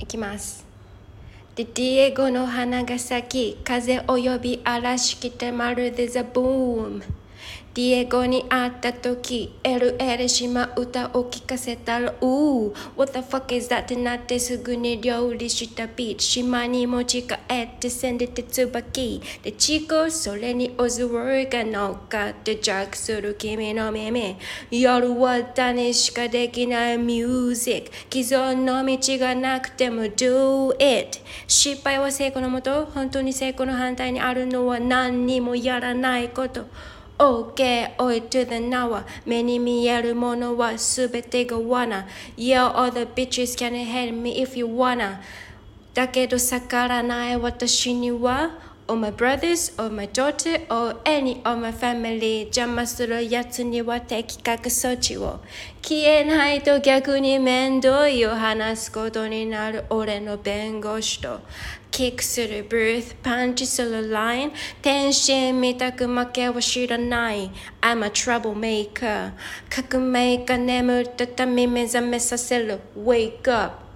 いきます。で、ディエゴの花が咲き、風及び嵐来てまるでザ・ブーム。ディエゴに会った時、LA で島歌を聴かせたら、うー、What the fuck is that? ってなってすぐに料理したビーチ。島に持ち帰ってせんでて椿。で、チコ、それにオズワーが乗っかってジャックする君の耳。夜は種しかできないミュージック。既存の道がなくても Do it。失敗は成功のもと、本当に成功の反対にあるのは何にもやらないこと。OK, oi to the now 目に見えるものはすべてが罠 Yeah, all the bitches can hate me if you wanna だけど逆らない私には All my brothers, all my daughter, or any of my family. 邪魔するやつには的確措置を。消えないと逆に面倒いを話すことになる俺の弁護士と。キックするブース、パンチするライン。天心みたく負けは知らない。I'm a troublemaker 革命が眠ったため目覚めさせる。Wake up